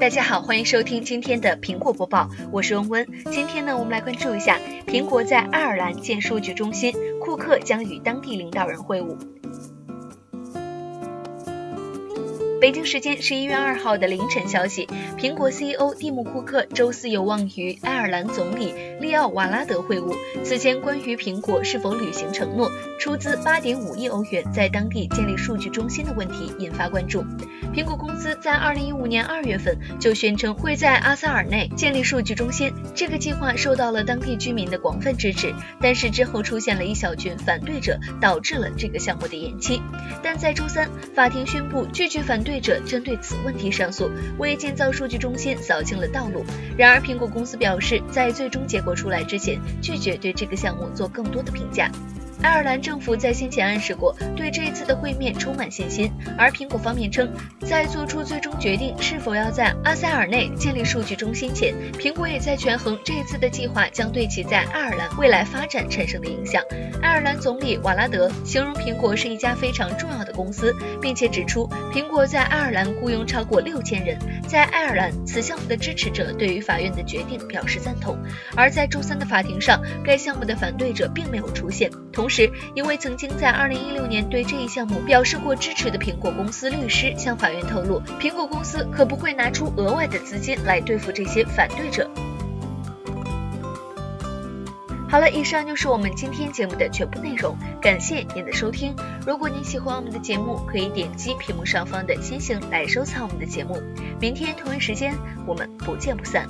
大家好，欢迎收听今天的苹果播报，我是温温。今天呢，我们来关注一下苹果在爱尔兰建数据中心，库克将与当地领导人会晤。北京时间十一月二号的凌晨消息，苹果 CEO 蒂姆·库克周四有望与爱尔兰总理利奥·瓦拉德会晤。此前，关于苹果是否履行承诺，出资八点五亿欧元在当地建立数据中心的问题引发关注。苹果公司在二零一五年二月份就宣称会在阿萨尔内建立数据中心，这个计划受到了当地居民的广泛支持。但是之后出现了一小群反对者，导致了这个项目的延期。但在周三，法庭宣布拒绝反对。对者针对此问题上诉，为建造数据中心扫清了道路。然而，苹果公司表示，在最终结果出来之前，拒绝对这个项目做更多的评价。爱尔兰政府在先前暗示过，对这次的会面充满信心。而苹果方面称，在做出最终决定是否要在阿塞尔内建立数据中心前，苹果也在权衡这次的计划将对其在爱尔兰未来发展产生的影响。爱尔兰总理瓦拉德形容苹果是一家非常重要的公司，并且指出，苹果在爱尔兰雇佣超过六千人。在爱尔兰，此项目的支持者对于法院的决定表示赞同。而在周三的法庭上，该项目的反对者并没有出现。同时，一位曾经在2016年对这一项目表示过支持的苹果公司律师向法院透露，苹果公司可不会拿出额外的资金来对付这些反对者。好了，以上就是我们今天节目的全部内容，感谢您的收听。如果您喜欢我们的节目，可以点击屏幕上方的星星来收藏我们的节目。明天同一时间，我们不见不散。